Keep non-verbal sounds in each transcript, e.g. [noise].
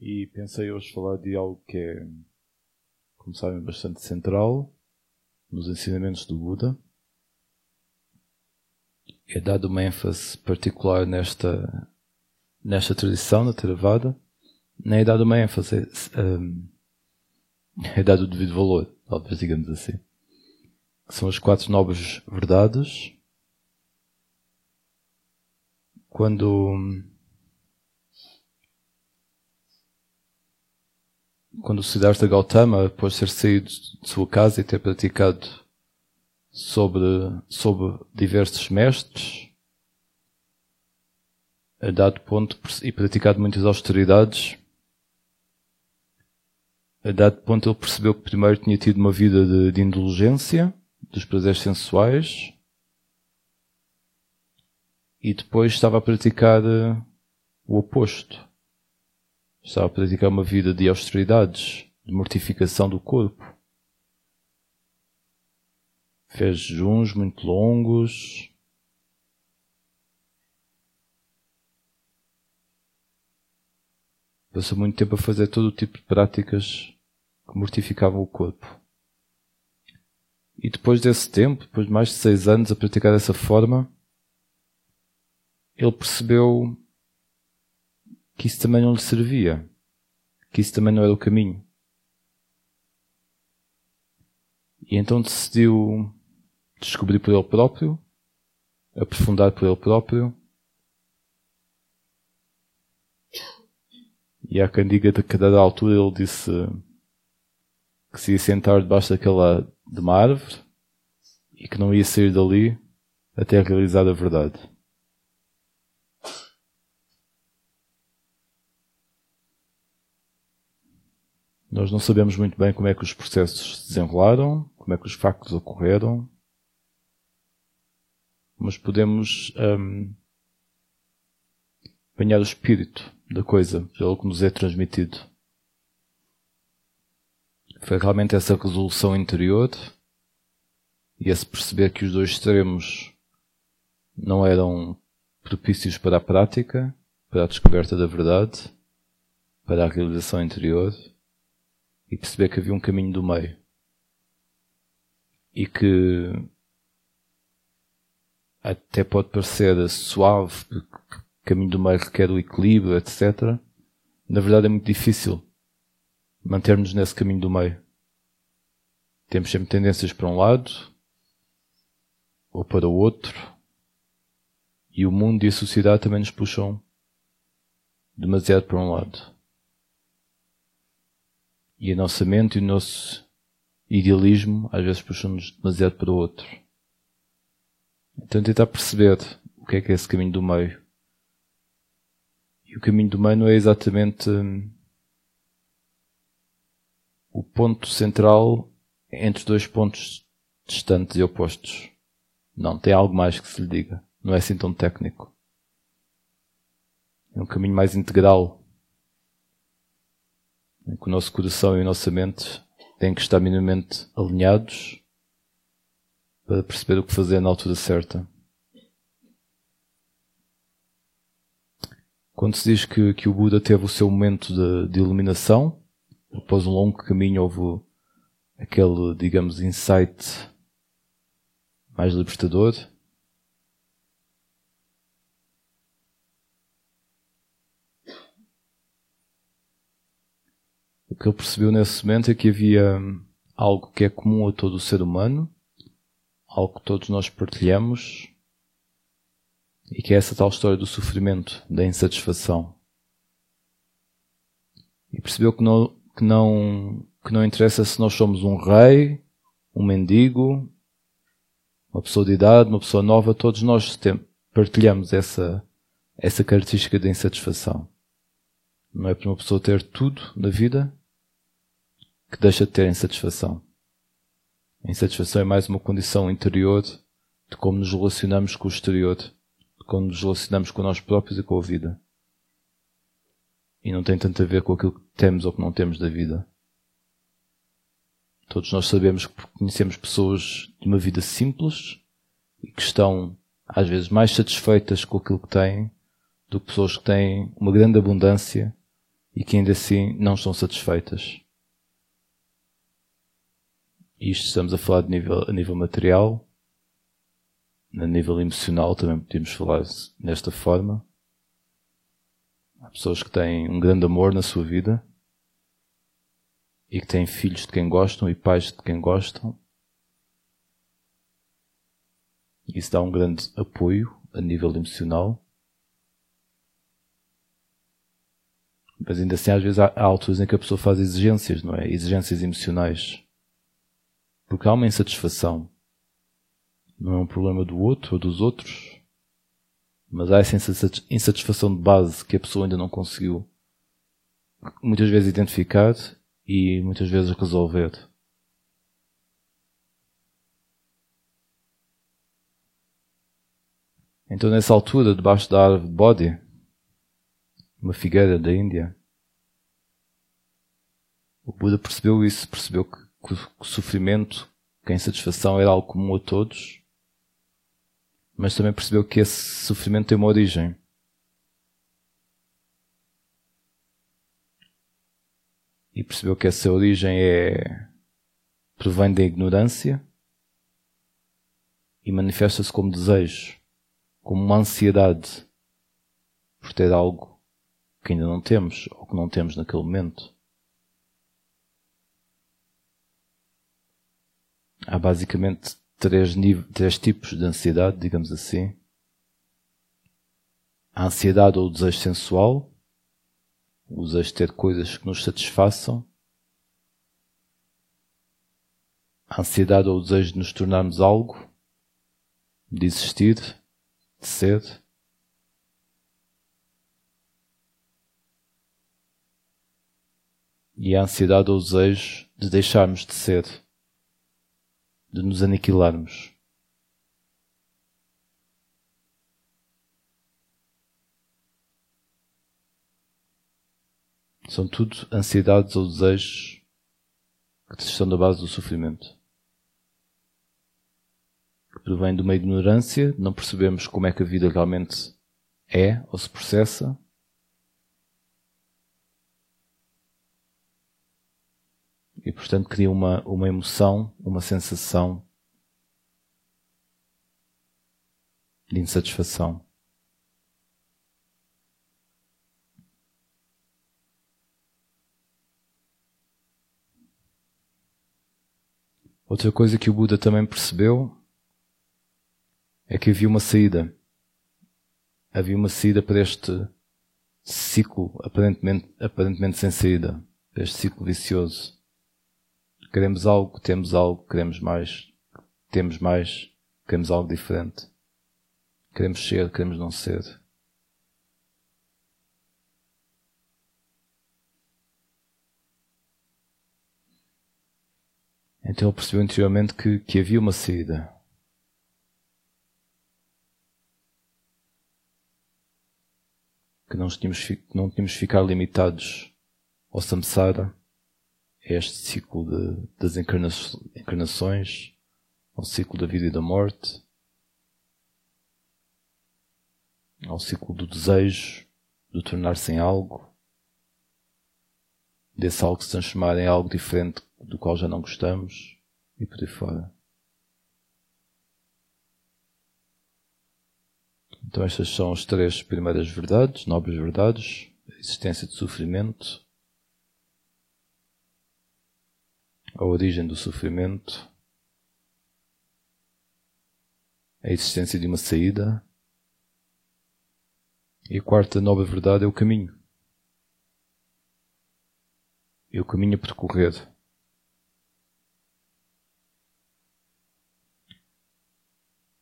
E pensei hoje falar de algo que é, como sabem, bastante central nos ensinamentos do Buda. É dado uma ênfase particular nesta, nesta tradição, na Theravada. Nem é dado uma ênfase, é, um, é dado o devido valor, talvez digamos assim. São as quatro nobres verdades. Quando quando o Siddhartha Gautama, após ter saído de sua casa e ter praticado sobre, sobre diversos mestres, a dado ponto e praticado muitas austeridades, a dado ponto ele percebeu que primeiro tinha tido uma vida de, de indulgência dos prazeres sensuais e depois estava a praticar eh, o oposto Estava a praticar uma vida de austeridades, de mortificação do corpo. Fez jejuns muito longos. Passou muito tempo a fazer todo o tipo de práticas que mortificavam o corpo. E depois desse tempo, depois de mais de seis anos a praticar dessa forma, ele percebeu que isso também não lhe servia, que isso também não era o caminho. E então decidiu descobrir por ele próprio, aprofundar por ele próprio. E à candiga de cada altura ele disse que se ia sentar debaixo daquela de uma árvore e que não ia sair dali até realizar a verdade. Nós não sabemos muito bem como é que os processos se desenrolaram, como é que os factos ocorreram, mas podemos um, apanhar o espírito da coisa, pelo que nos é transmitido. Foi realmente essa resolução interior e esse perceber que os dois extremos não eram propícios para a prática, para a descoberta da verdade, para a realização interior e perceber que havia um caminho do meio. E que até pode parecer suave, porque o caminho do meio requer o equilíbrio, etc. Na verdade é muito difícil mantermos nesse caminho do meio. Temos sempre tendências para um lado ou para o outro. E o mundo e a sociedade também nos puxam demasiado para um lado e a nossa mente e o nosso idealismo às vezes puxam-nos demasiado para o outro. Então tentar perceber o que é que é esse caminho do meio. E o caminho do meio não é exatamente hum, o ponto central entre dois pontos distantes e opostos. Não, tem algo mais que se lhe diga. Não é assim tão técnico. É um caminho mais integral que o nosso coração e a nossa mente têm que estar minimamente alinhados para perceber o que fazer na altura certa. Quando se diz que, que o Buda teve o seu momento de, de iluminação, após um longo caminho houve aquele, digamos, insight mais libertador, que ele percebeu nesse momento é que havia hum, algo que é comum a todo o ser humano, algo que todos nós partilhamos, e que é essa tal história do sofrimento, da insatisfação. E percebeu que não, que não, que não interessa se nós somos um rei, um mendigo, uma pessoa de idade, uma pessoa nova, todos nós partilhamos essa, essa característica da insatisfação. Não é para uma pessoa ter tudo na vida que deixa de ter insatisfação. A insatisfação é mais uma condição interior de como nos relacionamos com o exterior, de como nos relacionamos com nós próprios e com a vida. E não tem tanto a ver com aquilo que temos ou que não temos da vida. Todos nós sabemos que conhecemos pessoas de uma vida simples e que estão às vezes mais satisfeitas com aquilo que têm do que pessoas que têm uma grande abundância e que ainda assim não estão satisfeitas. Isto estamos a falar de nível, a nível material, a nível emocional também podemos falar nesta forma. Há pessoas que têm um grande amor na sua vida e que têm filhos de quem gostam e pais de quem gostam. Isso dá um grande apoio a nível emocional. Mas ainda assim, às vezes, há alturas em que a pessoa faz exigências, não é? Exigências emocionais. Porque há uma insatisfação. Não é um problema do outro ou dos outros. Mas há essa insatisfação de base que a pessoa ainda não conseguiu muitas vezes identificar e muitas vezes resolver. Então, nessa altura, debaixo da árvore de Bodhi, uma figueira da Índia, o Buda percebeu isso, percebeu que, que o sofrimento, que a insatisfação era algo comum a todos, mas também percebeu que esse sofrimento tem uma origem. E percebeu que essa origem é provém da ignorância e manifesta-se como desejo como uma ansiedade por ter algo que ainda não temos ou que não temos naquele momento. Há basicamente três, três tipos de ansiedade, digamos assim. A ansiedade ou o desejo sensual, o desejo de ter coisas que nos satisfaçam. A ansiedade ou o desejo de nos tornarmos algo, de existir de sede. E a ansiedade ou o desejo de deixarmos de ser, de nos aniquilarmos. São tudo ansiedades ou desejos que estão da base do sofrimento que provém de uma ignorância, não percebemos como é que a vida realmente é ou se processa. E portanto cria uma, uma emoção, uma sensação de insatisfação. Outra coisa que o Buda também percebeu é que havia uma saída. Havia uma saída para este ciclo aparentemente, aparentemente sem saída, para este ciclo vicioso. Queremos algo, temos algo, queremos mais, temos mais, queremos algo diferente. Queremos ser, queremos não ser. Então ele percebeu interiormente que, que havia uma saída. que não tínhamos, não tínhamos ficar limitados ao samsara, este ciclo de, das encarnações, ao ciclo da vida e da morte, ao ciclo do desejo, de tornar-se em algo, desse algo se transformar em algo diferente do qual já não gostamos e por aí fora. Então estas são as três primeiras verdades, nobres verdades, a existência de sofrimento, a origem do sofrimento, a existência de uma saída e a quarta nobre verdade é o caminho. É o caminho a percorrer.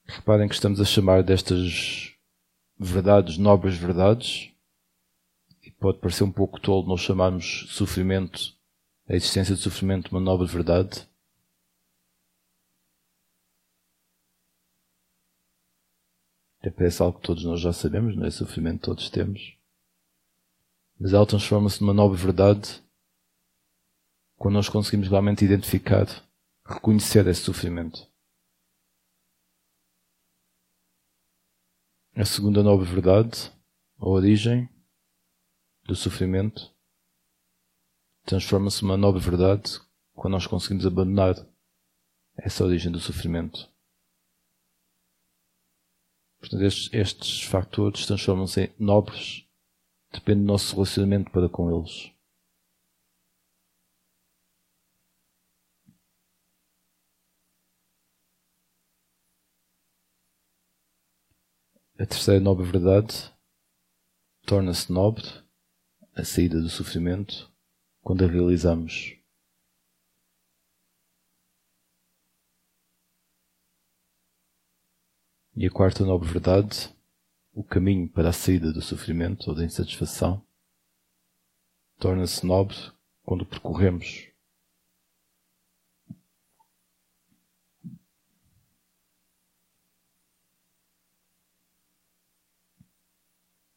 Reparem que estamos a chamar destas verdades, nobres verdades, e pode parecer um pouco tolo nós chamarmos sofrimento, a existência de sofrimento, uma nobre verdade. Até parece algo que todos nós já sabemos, não é? Sofrimento todos temos. Mas ela transforma-se numa nova verdade quando nós conseguimos realmente identificar, reconhecer esse sofrimento. A segunda nova verdade, a origem do sofrimento, transforma-se numa nova verdade quando nós conseguimos abandonar essa origem do sofrimento. Portanto, estes, estes fatores transformam-se em nobres, depende do nosso relacionamento para com eles. A terceira nobre verdade torna-se nobre a saída do sofrimento quando a realizamos. E a quarta nobre verdade, o caminho para a saída do sofrimento ou da insatisfação, torna-se nobre quando percorremos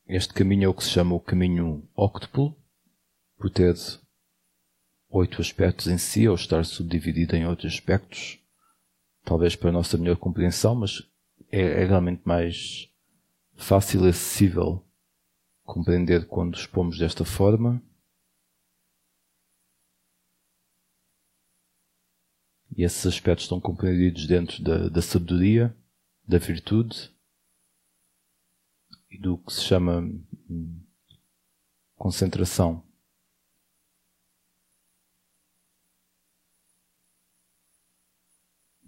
Este caminho é o que se chama o caminho óctuplo, por ter oito aspectos em si, ou estar subdividido em oito aspectos, talvez para a nossa melhor compreensão, mas é, é realmente mais fácil e acessível compreender quando expomos desta forma. E esses aspectos estão compreendidos dentro da, da sabedoria, da virtude e do que se chama hum, concentração.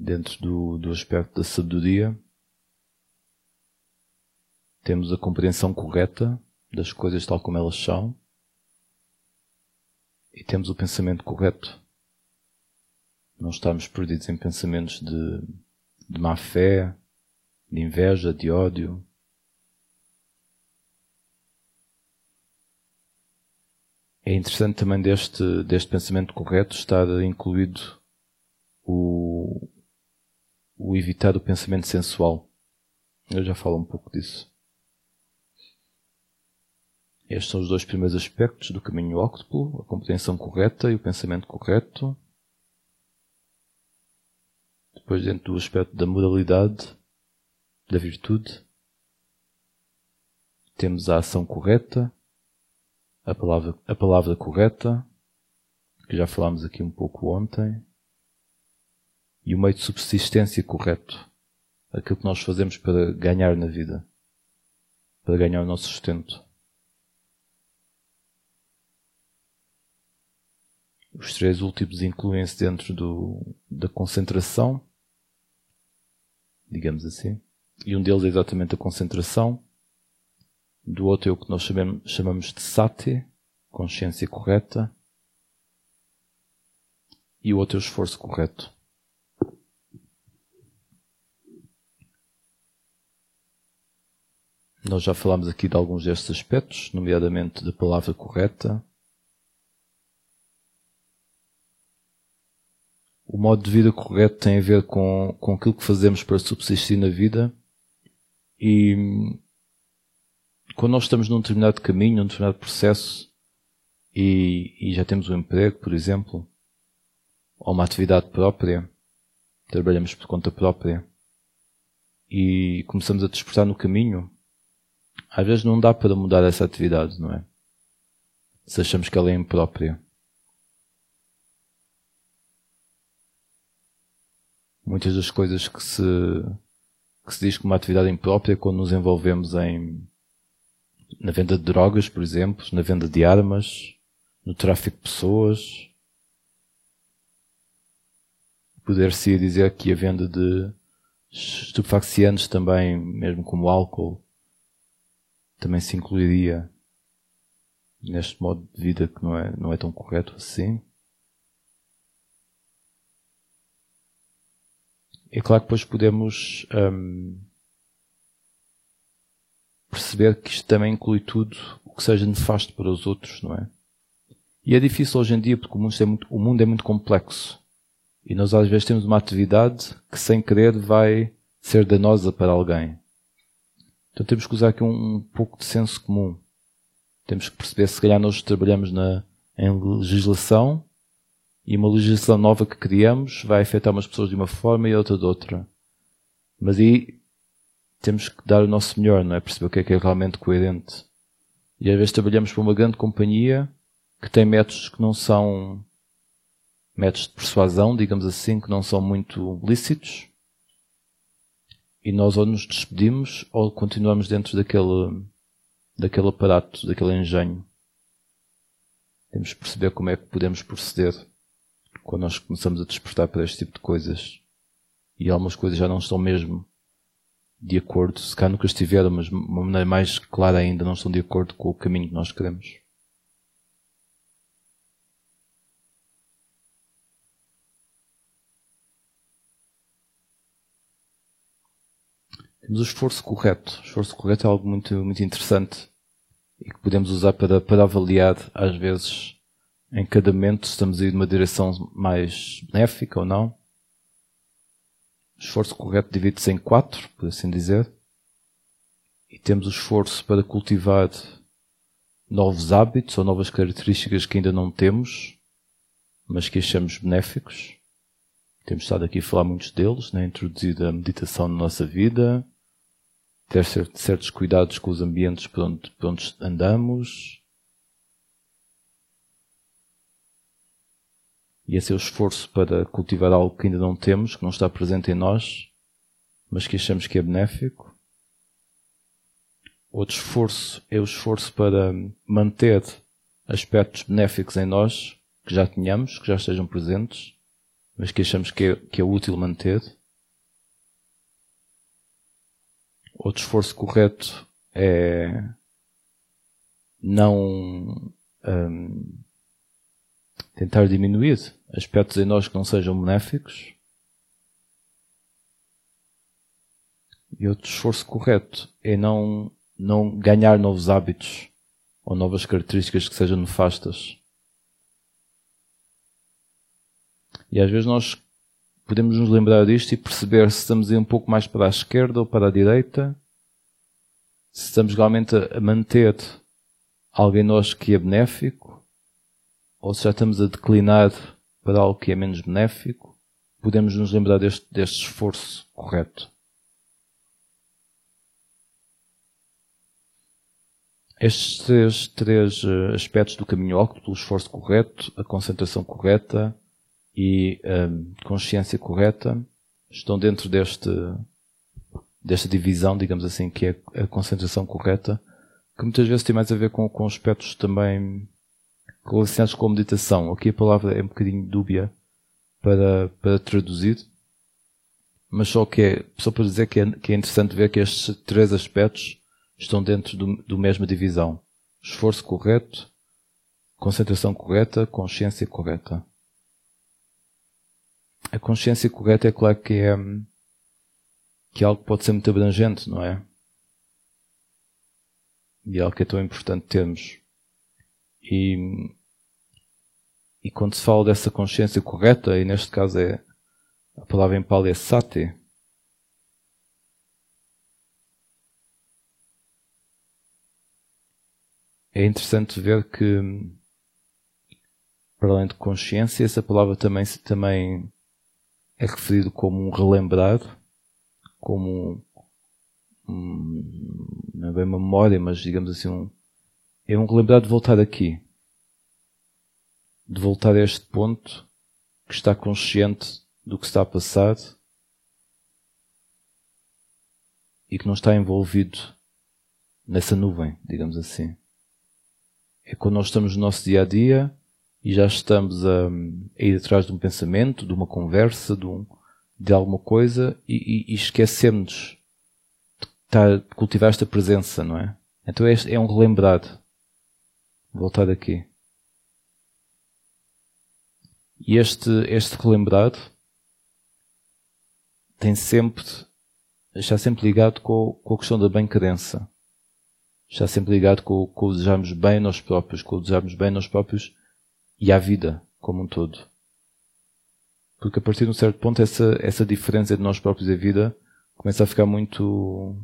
Dentro do, do aspecto da sabedoria, temos a compreensão correta das coisas tal como elas são e temos o pensamento correto. Não estamos perdidos em pensamentos de, de má fé, de inveja, de ódio, É interessante também deste, deste pensamento correto estar incluído o, o evitar o pensamento sensual. Eu já falo um pouco disso. Estes são os dois primeiros aspectos do caminho óctuplo, a compreensão correta e o pensamento correto. Depois, dentro do aspecto da moralidade, da virtude, temos a ação correta, a palavra, a palavra correta, que já falámos aqui um pouco ontem, e o meio de subsistência correto, aquilo que nós fazemos para ganhar na vida, para ganhar o nosso sustento. Os três últimos incluem-se dentro do, da concentração, digamos assim, e um deles é exatamente a concentração, do outro é o que nós chamamos, de sati, consciência correta, e o outro é o esforço correto. Nós já falámos aqui de alguns destes aspectos, nomeadamente da palavra correta. O modo de vida correto tem a ver com, com aquilo que fazemos para subsistir na vida e quando nós estamos num determinado caminho, num determinado processo e, e já temos um emprego, por exemplo, ou uma atividade própria, trabalhamos por conta própria e começamos a despertar no caminho, às vezes não dá para mudar essa atividade, não é? Se achamos que ela é imprópria. Muitas das coisas que se, que se diz como atividade imprópria quando nos envolvemos em na venda de drogas, por exemplo, na venda de armas, no tráfico de pessoas. Poder-se dizer que a venda de estupefacientes também, mesmo como álcool, também se incluiria neste modo de vida que não é, não é tão correto assim. É claro que depois podemos hum, perceber que isto também inclui tudo o que seja nefasto para os outros, não é? E é difícil hoje em dia porque o mundo é muito, o mundo é muito complexo. E nós às vezes temos uma atividade que sem querer vai ser danosa para alguém. Então temos que usar aqui um, um pouco de senso comum. Temos que perceber se calhar nós trabalhamos na, em legislação e uma legislação nova que criamos vai afetar umas pessoas de uma forma e outra de outra. Mas aí temos que dar o nosso melhor, não é? Perceber o que é que é realmente coerente. E às vezes trabalhamos para uma grande companhia que tem métodos que não são métodos de persuasão, digamos assim, que não são muito lícitos. E nós ou nos despedimos ou continuamos dentro daquele, daquele aparato, daquele engenho. Temos de perceber como é que podemos proceder quando nós começamos a despertar para este tipo de coisas. E algumas coisas já não estão mesmo de acordo, se cá nunca estiveram, mas de uma maneira mais clara ainda, não estão de acordo com o caminho que nós queremos. Temos o esforço correto. O esforço correto é algo muito, muito interessante e que podemos usar para, para avaliar, às vezes, em cada momento, se estamos a ir numa direção mais benéfica ou não. O esforço correto divide-se em quatro, por assim dizer. E temos o esforço para cultivar novos hábitos ou novas características que ainda não temos, mas que achamos benéficos. Temos estado aqui a falar muitos deles, né? introduzir a meditação na nossa vida, ter certos cuidados com os ambientes por onde, por onde andamos. E esse é o esforço para cultivar algo que ainda não temos, que não está presente em nós, mas que achamos que é benéfico. Outro esforço é o esforço para manter aspectos benéficos em nós, que já tenhamos, que já estejam presentes, mas que achamos que é, que é útil manter. Outro esforço correto é não um, tentar diminuir aspectos em nós que não sejam benéficos. E outro esforço correto é não, não ganhar novos hábitos ou novas características que sejam nefastas. E às vezes nós podemos nos lembrar disto e perceber se estamos a ir um pouco mais para a esquerda ou para a direita, se estamos realmente a manter algo em nós que é benéfico, ou se já estamos a declinar para algo que é menos benéfico, podemos nos lembrar deste, deste esforço correto. Estes três, três eh, aspectos do caminho óculo, o esforço correto, a concentração correta e um, consciência correta estão dentro deste, desta divisão, digamos assim, que é a concentração correta, que muitas vezes tem mais a ver com, com aspectos também relacionados com a meditação. Aqui a palavra é um bocadinho dúbia para, para traduzir, mas só que é, só para dizer que é, que é interessante ver que estes três aspectos estão dentro do, do mesma divisão. Esforço correto, concentração correta, consciência correta a consciência correta é claro que é, que é algo que pode ser muito abrangente, não é? E é algo que é tão importante termos. E, e quando se fala dessa consciência correta, e neste caso é a palavra em pali é sati, é interessante ver que, para além de consciência, essa palavra também, também é referido como um relembrado, como um, não é bem uma memória, mas digamos assim, um, é um relembrado de voltar aqui. De voltar a este ponto que está consciente do que está a passar e que não está envolvido nessa nuvem, digamos assim. É quando nós estamos no nosso dia a dia e já estamos a, a ir atrás de um pensamento, de uma conversa, de, um, de alguma coisa e, e, e esquecemos de, de cultivar esta presença, não é? Então é, é um relembrado. Voltar aqui. E este, este relembrado tem sempre, está sempre ligado com, com a questão da bem-querença. Está sempre ligado com, com o desejarmos bem nós próprios, com o desejarmos bem nós próprios e à vida como um todo. Porque a partir de um certo ponto essa, essa diferença de nós próprios e a vida começa a ficar muito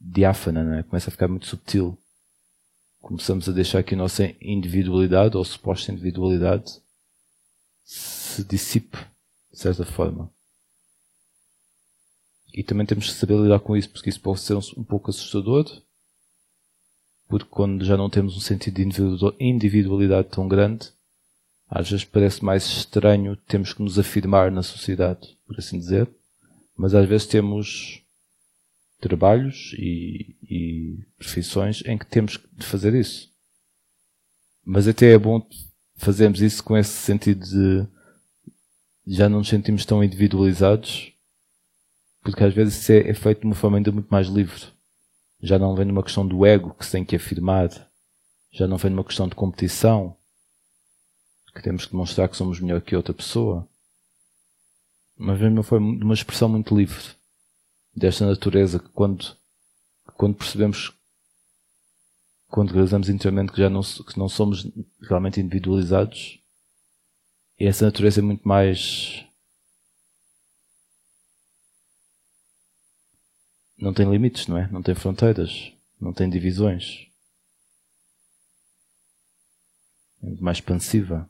diáfana, né? começa a ficar muito subtil. Começamos a deixar que a nossa individualidade ou suposta individualidade se dissipe de certa forma. E também temos que saber lidar com isso, porque isso pode ser um, um pouco assustador, porque quando já não temos um sentido de individualidade tão grande, às vezes parece mais estranho temos que nos afirmar na sociedade, por assim dizer, mas às vezes temos trabalhos e, e profissões em que temos de fazer isso. Mas até é bom fazermos isso com esse sentido de já não nos sentimos tão individualizados, porque às vezes isso é, é feito de uma forma ainda muito mais livre. Já não vem numa questão do ego que se tem que afirmar, já não vem numa questão de competição, que temos que demonstrar que somos melhor que outra pessoa, mas vem de uma, expressão muito livre. Desta natureza que quando, quando percebemos quando realizamos inteiramente que já não, que não somos realmente individualizados, e essa natureza é muito mais. Não tem limites, não é? Não tem fronteiras, não tem divisões. É muito mais expansiva.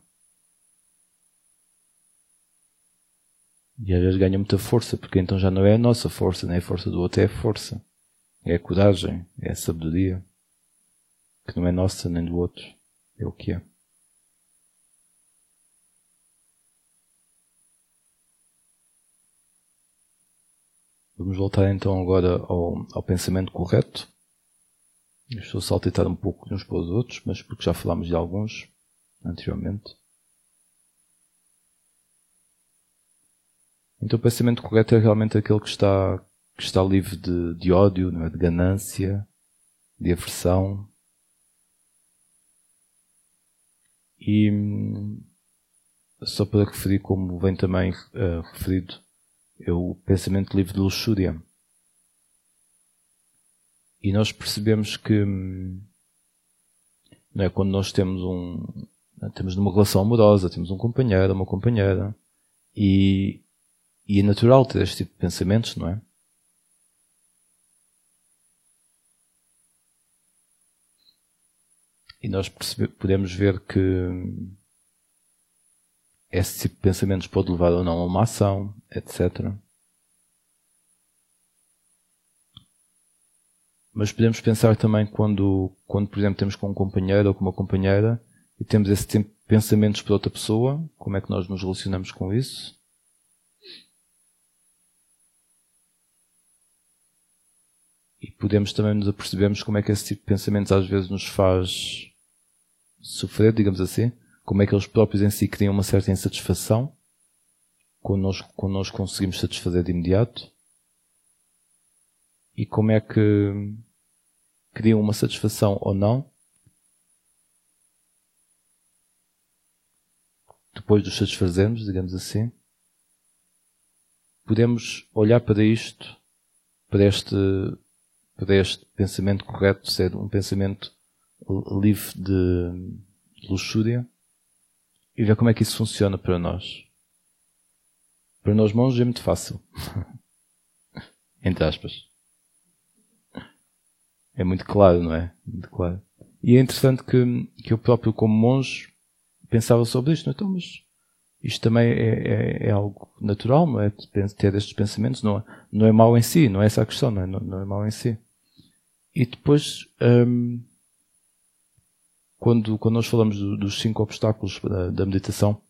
E às vezes ganha muita força, porque então já não é a nossa força, nem a força do outro, é a força. É a coragem, é a sabedoria que não é nossa nem do outro, é o que é. Vamos voltar então agora ao, ao pensamento correto. Estou a saltitar um pouco de uns para os outros, mas porque já falámos de alguns anteriormente. Então o pensamento correto é realmente aquele que está, que está livre de, de ódio, é? de ganância, de aversão, E só para referir, como vem também uh, referido, é o pensamento livre de luxúria. E nós percebemos que não é, quando nós temos um temos uma relação amorosa, temos um companheiro, uma companheira, e, e é natural ter este tipo de pensamentos, não é? E nós podemos ver que esse tipo de pensamentos pode levar ou não a uma ação, etc. Mas podemos pensar também quando, quando, por exemplo, temos com um companheiro ou com uma companheira e temos esse de pensamentos para outra pessoa, como é que nós nos relacionamos com isso? E podemos também nos apercebermos como é que esse tipo de pensamentos às vezes nos faz sofrer, digamos assim, como é que eles próprios em si criam uma certa insatisfação quando nós, nós conseguimos satisfazer de imediato e como é que criam uma satisfação ou não depois de os satisfazermos, digamos assim, podemos olhar para isto, para este, para este pensamento correto ser um pensamento livre de luxúria e ver como é que isso funciona para nós. Para nós monges é muito fácil. [laughs] Entre aspas. É muito claro, não é? Muito claro. E é interessante que, que eu próprio, como monge, pensava sobre isto. Então, mas isto também é, é, é, algo natural, não é? Ter estes pensamentos não, não é mau em si, não é essa a questão, não é, não, não é mau em si. E depois, hum, quando, quando nós falamos do, dos cinco obstáculos da, da, meditação,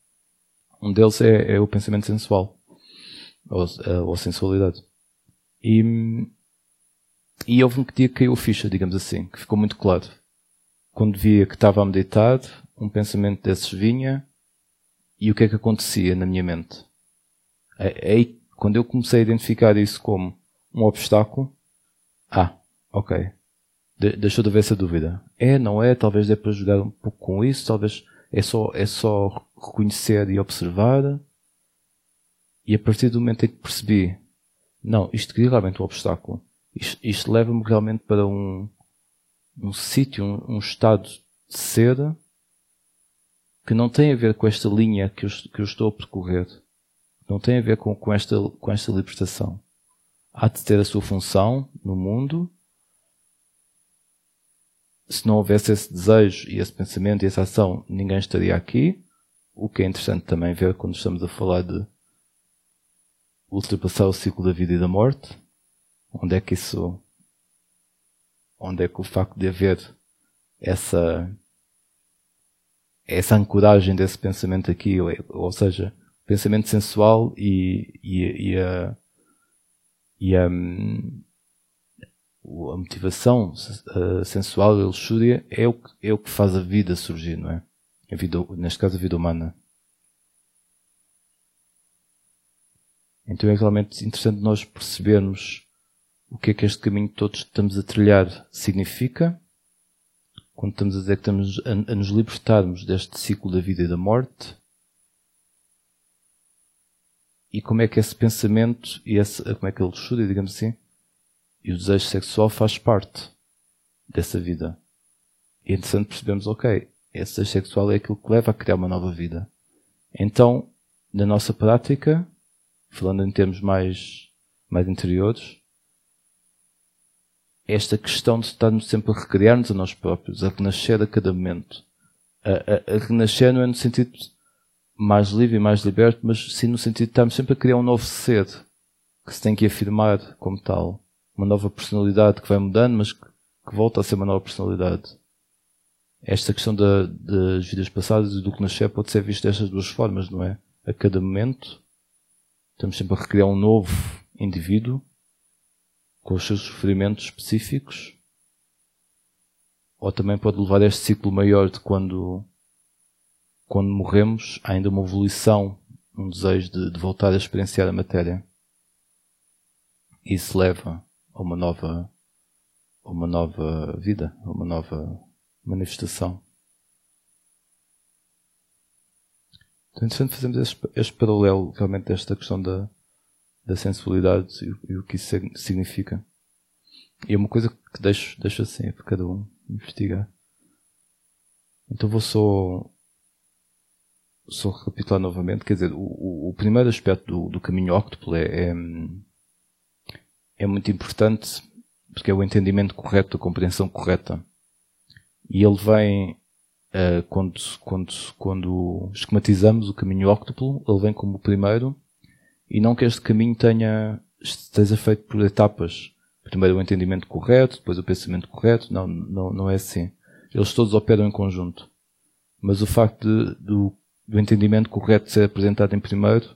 um deles é, é o pensamento sensual, ou, a, ou sensualidade. E, e houve um dia que caiu a ficha, digamos assim, que ficou muito claro. Quando via que estava a meditar, um pensamento desses vinha, e o que é que acontecia na minha mente? Aí, quando eu comecei a identificar isso como um obstáculo, ah, ok, de, deixou de haver essa dúvida. É, não é? Talvez dê para ajudar um pouco com isso, talvez é só, é só reconhecer e observar. E a partir do momento em que percebi, não, isto cria realmente um obstáculo. Isto, isto leva-me realmente para um, um sítio, um, um, estado de ser que não tem a ver com esta linha que eu, que eu estou a percorrer. Não tem a ver com, com, esta, com esta libertação. Há de ter a sua função no mundo, se não houvesse esse desejo e esse pensamento e essa ação, ninguém estaria aqui. O que é interessante também ver quando estamos a falar de ultrapassar o ciclo da vida e da morte. Onde é que isso, onde é que o facto de haver essa, essa ancoragem desse pensamento aqui, ou, seja, pensamento sensual e, e, e a, e a, a motivação sensual e luxúria é o, que, é o que faz a vida surgir, não é? A vida, neste caso a vida humana. Então é realmente interessante nós percebermos o que é que este caminho que todos estamos a trilhar significa, quando estamos a dizer que estamos a, a nos libertarmos deste ciclo da vida e da morte, e como é que esse pensamento e esse, como é que ele estuda, digamos assim, e o desejo sexual faz parte dessa vida. E é interessante percebermos, ok, esse desejo sexual é aquilo que leva a criar uma nova vida. Então, na nossa prática, falando em termos mais, mais interiores, esta questão de estarmos sempre a recriar-nos a nós próprios, a renascer a cada momento. A, a, a, renascer não é no sentido mais livre e mais liberto, mas sim no sentido de estarmos sempre a criar um novo ser que se tem que afirmar como tal. Uma nova personalidade que vai mudando, mas que, que volta a ser uma nova personalidade. Esta questão da, das vidas passadas e do que nascer pode ser visto destas duas formas, não é? A cada momento Estamos sempre a recriar um novo indivíduo com os seus sofrimentos específicos. Ou também pode levar a este ciclo maior de quando, quando morremos, há ainda uma evolução, um desejo de, de voltar a experienciar a matéria. E isso leva a uma nova, a uma nova vida, a uma nova manifestação. Então é interessante fazermos este, este paralelo realmente desta questão da, da sensualidade e, e, o que isso significa. E é uma coisa que deixo, deixo assim para cada um investigar. Então vou só, só recapitular novamente. Quer dizer, o, o primeiro aspecto do, do caminho óctuplo é, é, é muito importante porque é o entendimento correto, a compreensão correta. E ele vem uh, quando, quando, quando esquematizamos o caminho óctuplo, ele vem como o primeiro, e não que este caminho tenha, esteja feito por etapas. Primeiro o entendimento correto, depois o pensamento correto, não, não, não é assim. Eles todos operam em conjunto. Mas o facto de, do, do entendimento correto ser apresentado em primeiro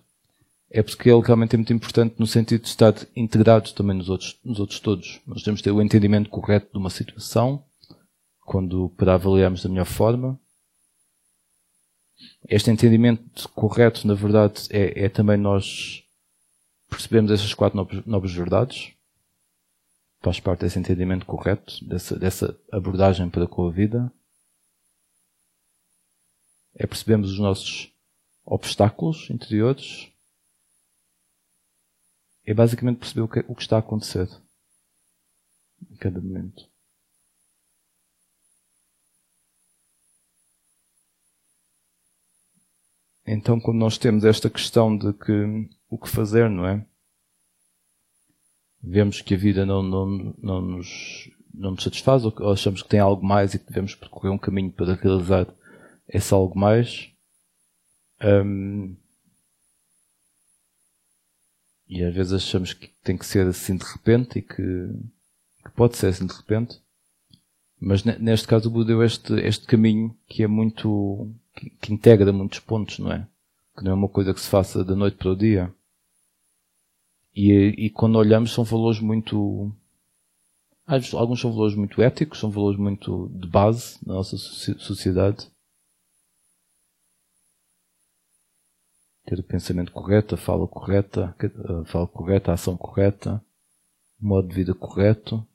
é porque ele realmente é muito importante no sentido de estar integrado também nos outros, nos outros todos. Nós temos de ter o entendimento correto de uma situação, quando para avaliarmos da melhor forma. Este entendimento correto, na verdade, é, é também nós percebemos essas quatro nobres, verdades. Faz parte desse entendimento correto, dessa, dessa abordagem para com a vida. É percebemos os nossos obstáculos interiores. É basicamente perceber o que, o que está a acontecer em cada momento. Então, quando nós temos esta questão de que o que fazer, não é? Vemos que a vida não, não, não, nos, não nos satisfaz ou achamos que tem algo mais e que devemos percorrer um caminho para realizar esse algo mais. Um, e às vezes achamos que tem que ser assim de repente e que, que pode ser assim de repente. Mas neste caso o Buda deu este, este caminho que é muito que, integra muitos pontos, não é? Que não é uma coisa que se faça da noite para o dia. E, e quando olhamos são valores muito. Alguns são valores muito éticos, são valores muito de base na nossa sociedade. Ter o pensamento correto, a fala correta, a fala correta, a ação correta, o modo de vida correto.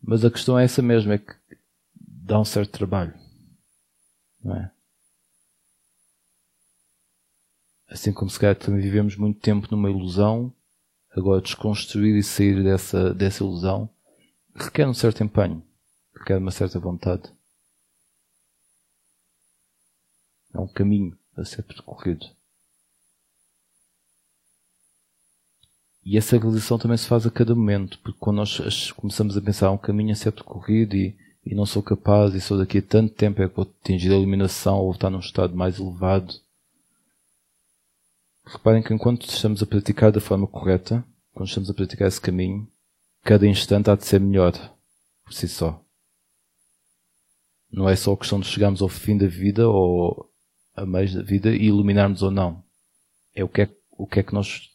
Mas a questão é essa mesmo, é que dá um certo trabalho. Não é? Assim como se calhar também vivemos muito tempo numa ilusão, agora desconstruir e sair dessa, dessa ilusão requer um certo empenho, requer uma certa vontade. É um caminho a ser percorrido. E essa realização também se faz a cada momento, porque quando nós começamos a pensar um caminho a ser percorrido e e não sou capaz e sou daqui a tanto tempo é que vou atingir a iluminação ou estar num estado mais elevado. Reparem que enquanto estamos a praticar da forma correta, quando estamos a praticar esse caminho, cada instante há de ser melhor por si só. não é só a questão de chegarmos ao fim da vida ou a meio da vida e iluminarmos ou não. É o que é, o que, é que nós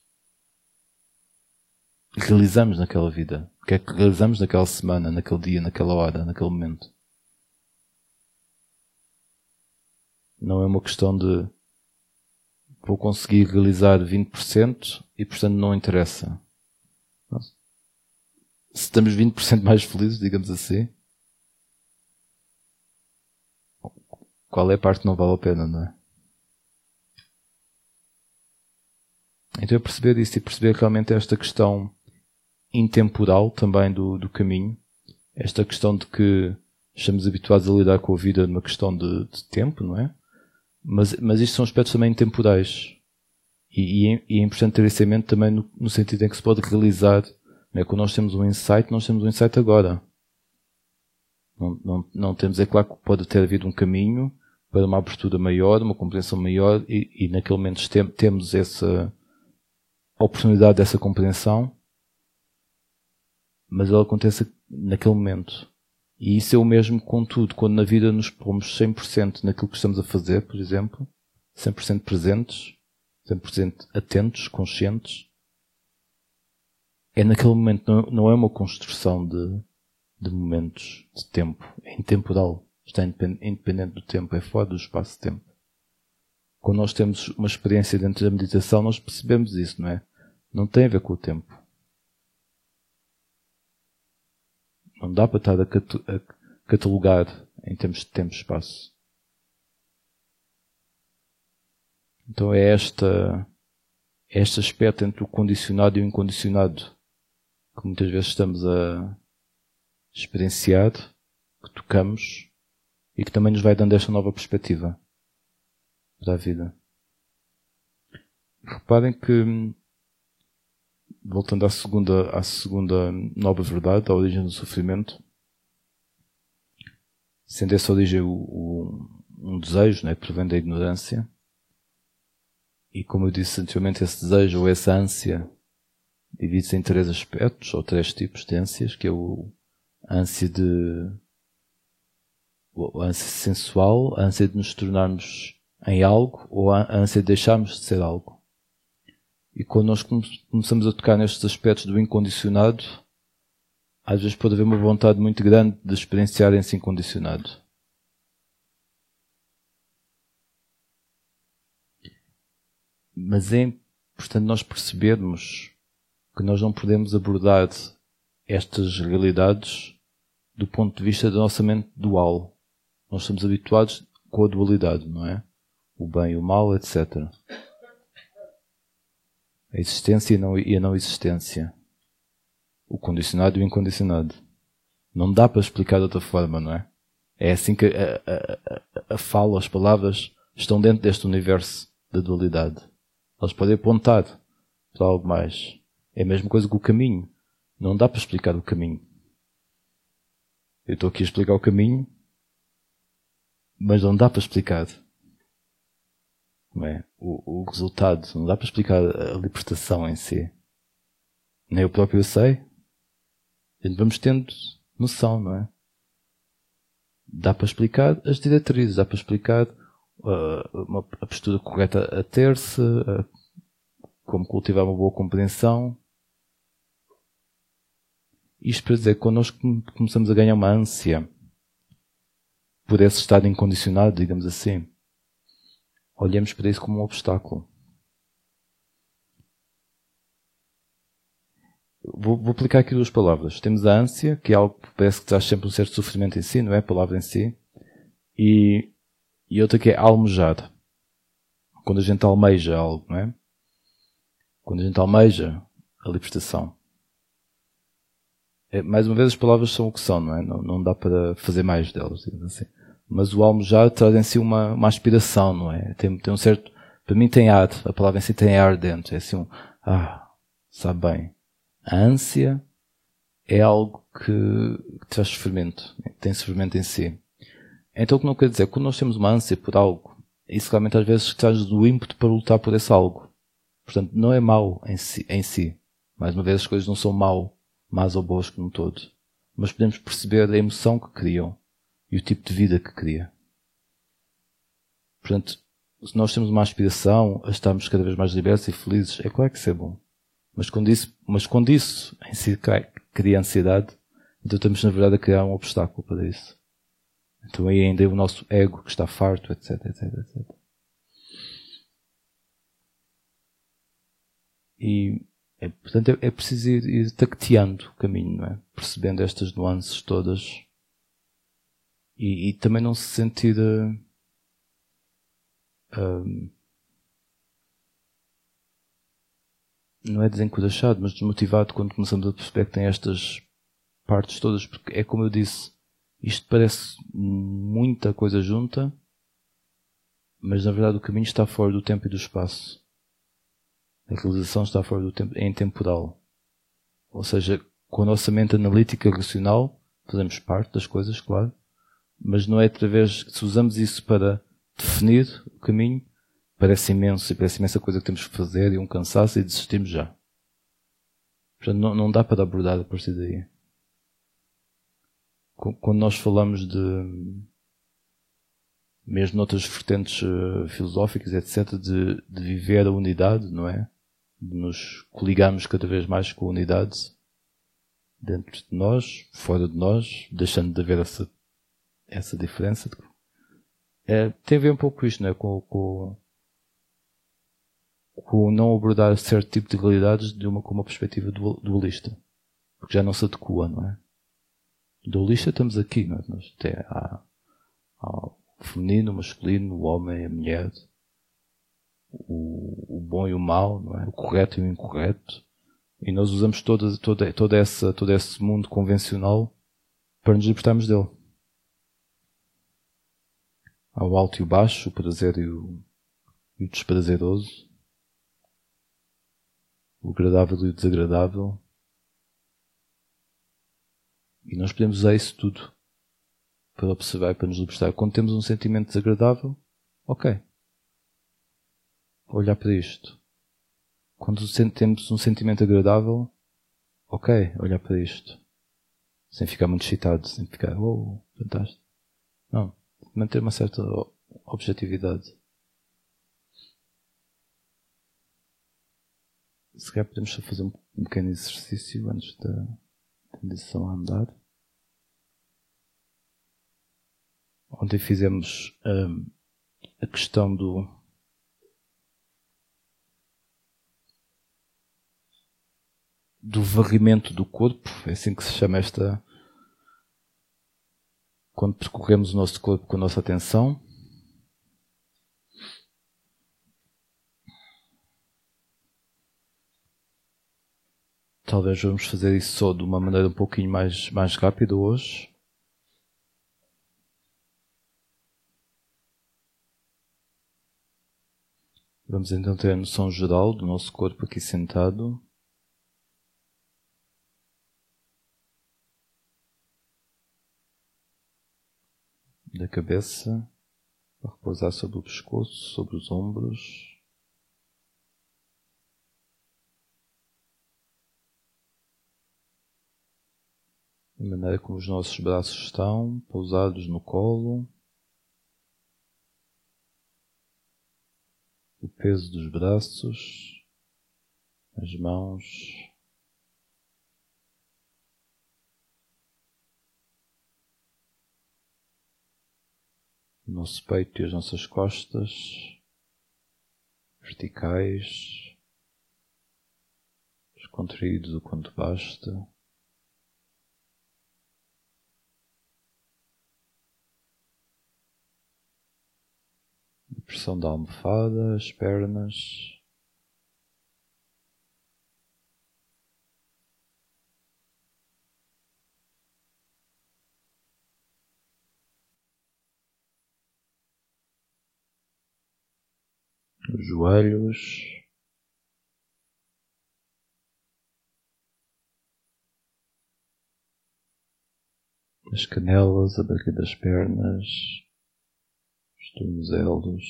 realizamos naquela vida. O que é que realizamos naquela semana, naquele dia, naquela hora, naquele momento. Não é uma questão de vou conseguir realizar 20% e portanto não interessa. Se estamos 20% mais felizes, digamos assim, qual é a parte que não vale a pena, não é? Então é perceber isso e perceber realmente esta questão intemporal também do, do caminho, esta questão de que estamos habituados a lidar com a vida numa questão de, de tempo, não é? Mas, mas isto são aspectos também temporais. E, e, é, e é importante ter isso em mente também no, no sentido em que se pode realizar. Não é? Quando nós temos um insight, nós temos um insight agora. Não, não, não temos, é claro que pode ter havido um caminho para uma abertura maior, uma compreensão maior, e, e naquele momento tem, temos essa oportunidade dessa compreensão, mas ela acontece naquele momento. E isso é o mesmo com tudo. Quando na vida nos pomos 100% naquilo que estamos a fazer, por exemplo, 100% presentes, 100% atentos, conscientes, é naquele momento, não, não é uma construção de, de momentos de tempo. É intemporal. Está independente do tempo, é fora do espaço-tempo. Quando nós temos uma experiência dentro da meditação, nós percebemos isso, não é? Não tem a ver com o tempo. Não dá para estar a, catalogar em termos de tempo e espaço. Então é esta, é este aspecto entre o condicionado e o incondicionado que muitas vezes estamos a experienciar, que tocamos e que também nos vai dando esta nova perspectiva para a vida. Reparem que voltando à segunda, à segunda nova verdade, à origem do sofrimento, sendo essa origem o, o, um desejo, né, que provém da ignorância, e como eu disse anteriormente, esse desejo ou essa ânsia divide-se em três aspectos, ou três tipos de ânsias, que é o ânsia de a ânsia sensual, a ânsia de nos tornarmos em algo, ou a ânsia de deixarmos de ser algo. E quando nós começamos a tocar nestes aspectos do incondicionado, às vezes pode haver uma vontade muito grande de experienciar esse incondicionado. Mas é importante nós percebermos que nós não podemos abordar estas realidades do ponto de vista da nossa mente dual. Nós estamos habituados com a dualidade, não é? O bem e o mal, etc. A existência e a não existência. O condicionado e o incondicionado. Não dá para explicar de outra forma, não é? É assim que a, a, a, a fala, as palavras estão dentro deste universo da dualidade. Elas podem apontar para algo mais. É a mesma coisa que o caminho. Não dá para explicar o caminho. Eu estou aqui a explicar o caminho, mas não dá para explicar é? o, o resultado. Não dá para explicar a libertação em si. Nem eu próprio sei. vamos tendo noção, não é? Dá para explicar as diretrizes, dá para explicar uh, uma, a postura correta a ter-se, uh, como cultivar uma boa compreensão. Isto para dizer que nós começamos a ganhar uma ânsia por esse estado incondicionado, digamos assim, olhamos para isso como um obstáculo. Vou, vou, aplicar aqui duas palavras. Temos a ânsia, que é algo que parece que traz sempre um certo sofrimento em si, não é? A palavra em si. E, e outra que é almejar. Quando a gente almeja algo, não é? Quando a gente almeja a libertação. É, mais uma vez, as palavras são o que são, não é? Não, não dá para fazer mais delas, digamos assim mas o almojar traz em si uma, uma aspiração, não é? Tem, tem um certo, para mim tem ar, a palavra em si tem ar dentro, é assim um, ah, sabe bem. A ânsia é algo que, que traz sofrimento, tem sofrimento em si. Então o que não quer dizer, quando nós temos uma ânsia por algo, isso realmente às vezes traz o ímpeto para lutar por esse algo. Portanto, não é mau em si, em si. Mais uma vez as coisas não são mau, más ou boas como um todo. Mas podemos perceber a emoção que criam e o tipo de vida que cria. Portanto, se nós temos uma aspiração a estarmos cada vez mais libertos e felizes, é claro que isso é bom. Mas quando isso, mas quando isso em si cria ansiedade, então estamos na verdade a criar um obstáculo para isso. Então aí ainda é o nosso ego que está farto, etc, etc, etc. E é, portanto é, é preciso ir, ir tacteando o caminho, é? Percebendo estas nuances todas e, e também não se sentir uh, um, não é desencorajado, mas desmotivado quando começamos a perceber que tem estas partes todas, porque é como eu disse, isto parece muita coisa junta, mas na verdade o caminho está fora do tempo e do espaço. A realização está fora do tempo, é intemporal. Ou seja, com a nossa mente analítica racional, fazemos parte das coisas, claro, mas não é através, se usamos isso para definir o caminho, parece imenso e parece imensa coisa que temos que fazer e um cansaço e desistimos já. Portanto, não, não dá para abordar a partir daí. Quando nós falamos de, mesmo noutras vertentes uh, filosóficas, etc., de, de viver a unidade, não é? De nos coligarmos cada vez mais com a unidade dentro de nós, fora de nós, deixando de haver essa, essa diferença. É, tem a ver um pouco isto, não é? Com, com, com não abordar certo tipo de realidades de uma, com uma perspectiva dualista. Porque já não se adequa, não é? Dualista estamos aqui, não é? Nós há, há o feminino, o masculino, o homem, a mulher, o, o bom e o mau, não é? O correto e o incorreto. E nós usamos toda, toda, toda essa, todo esse mundo convencional para nos libertarmos dele. Há o alto e o baixo, o prazer e o, e o desprazeroso o agradável e o desagradável. E nós podemos usar isso tudo para observar e para nos libertar. Quando temos um sentimento desagradável, ok. Olhar para isto. Quando temos um sentimento agradável, ok, olhar para isto. Sem ficar muito excitado, sem ficar, oh, fantástico. Não. Manter uma certa objetividade. Se calhar podemos só fazer um, pequeno exercício antes da transição a andar. Ontem fizemos um, a questão do do varrimento do corpo, é assim que se chama esta quando percorremos o nosso corpo com a nossa atenção. Talvez vamos fazer isso só de uma maneira um pouquinho mais, mais rápida hoje. Vamos então ter a noção geral do nosso corpo aqui sentado. Da cabeça, a repousar sobre o pescoço, sobre os ombros. a maneira como os nossos braços estão pousados no colo, o peso dos braços, as mãos. Nosso peito e as nossas costas verticais, descontraídos o quanto basta. pressão da almofada, as pernas. Os joelhos. As canelas, a barriga das pernas tornozelos,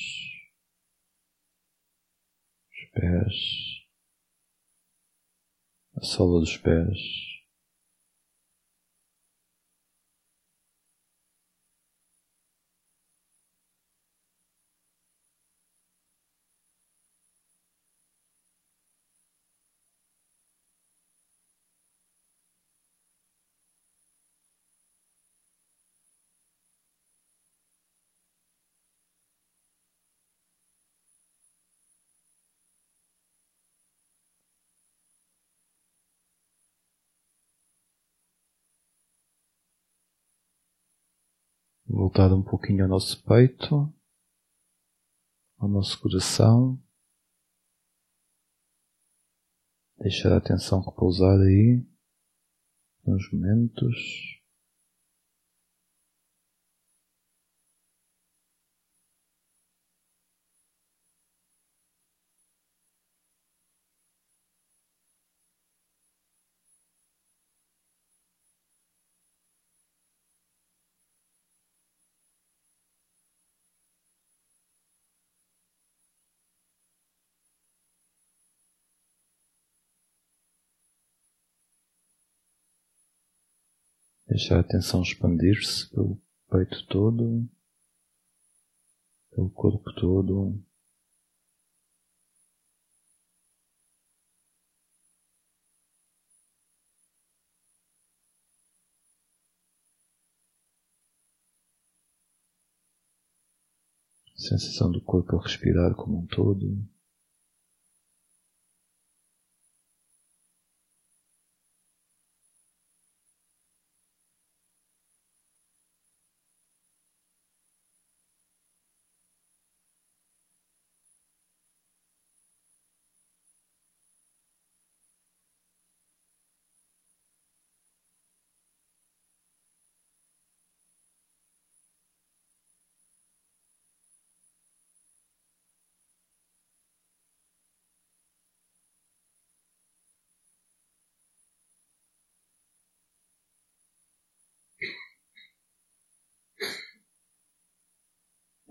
os pés, a sola dos pés. Voltar um pouquinho ao nosso peito, ao nosso coração. Deixar a atenção repousar aí, nos momentos. Deixar a atenção expandir-se pelo peito todo, pelo corpo todo. Sensação do corpo a respirar como um todo.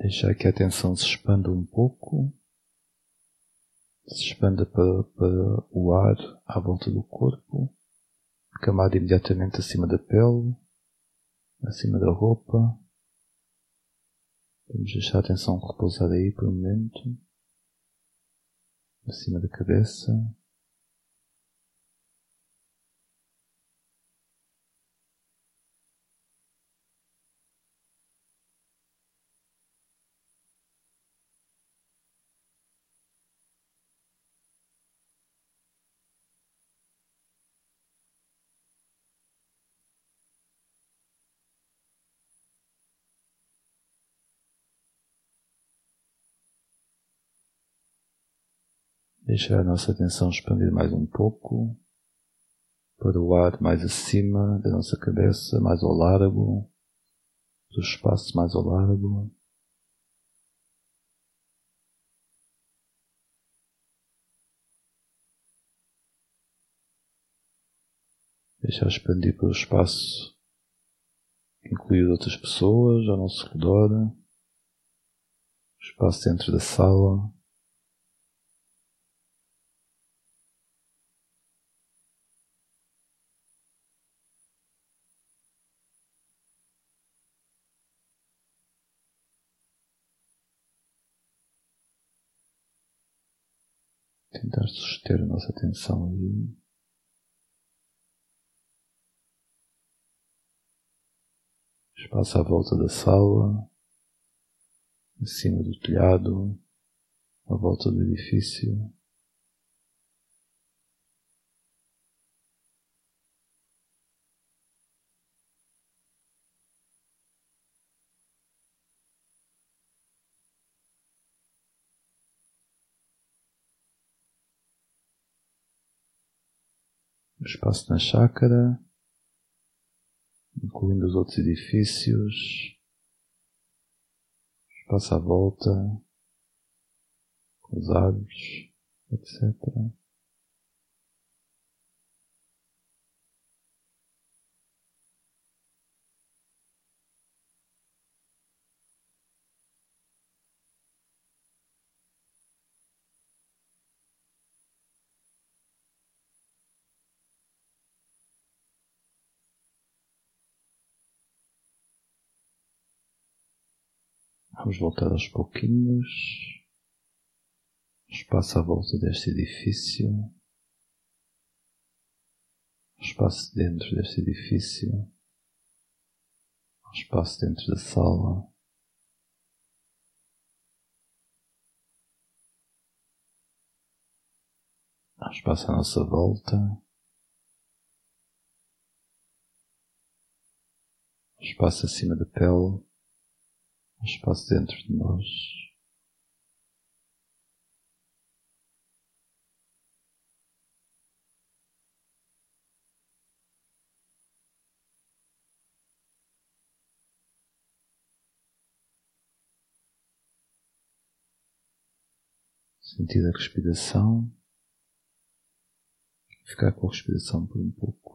Deixar que a atenção se expanda um pouco, se expanda para, para o ar à volta do corpo, camada imediatamente acima da pele, acima da roupa. Vamos deixar a atenção repousar aí por um momento, acima da cabeça. Deixar a nossa atenção expandir mais um pouco para o ar mais acima da nossa cabeça, mais ao largo, do espaço mais ao largo. Deixar expandir para o espaço, incluir outras pessoas ao nosso redor, o espaço dentro da sala. Tentar suster a nossa atenção aí. Espaço à volta da sala, acima do telhado, à volta do edifício. Espaço na chácara, incluindo os outros edifícios, espaço à volta, os árvores, etc. Vamos voltar aos pouquinhos. Espaço à volta deste edifício. Espaço dentro deste edifício. Espaço dentro da sala. Espaço à nossa volta. Espaço acima da pele espaço dentro de nós. Sentir a respiração. Ficar com a respiração por um pouco.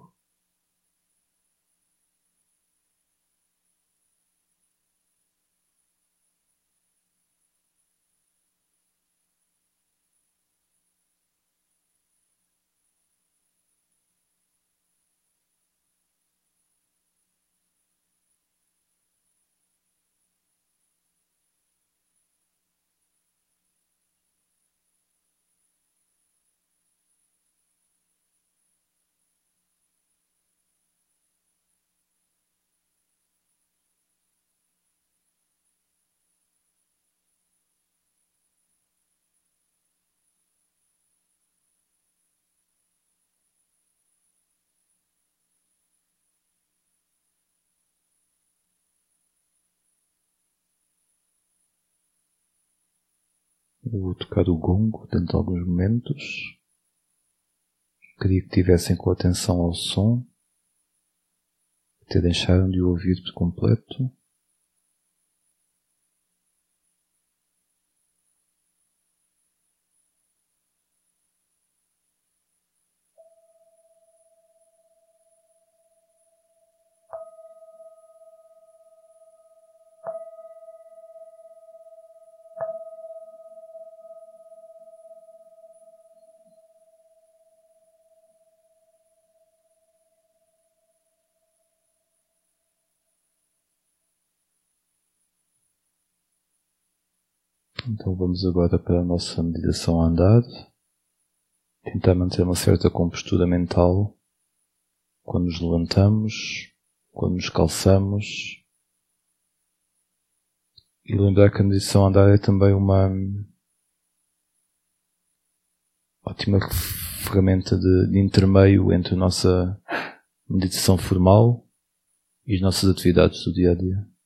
Eu vou tocar o gongo dentro de alguns momentos. Queria que tivessem com atenção ao som, até deixaram de ouvir por completo. Então vamos agora para a nossa meditação a andar. Tentar manter uma certa compostura mental quando nos levantamos, quando nos calçamos. E lembrar que a meditação a andar é também uma ótima ferramenta de, de intermeio entre a nossa meditação formal e as nossas atividades do dia a dia.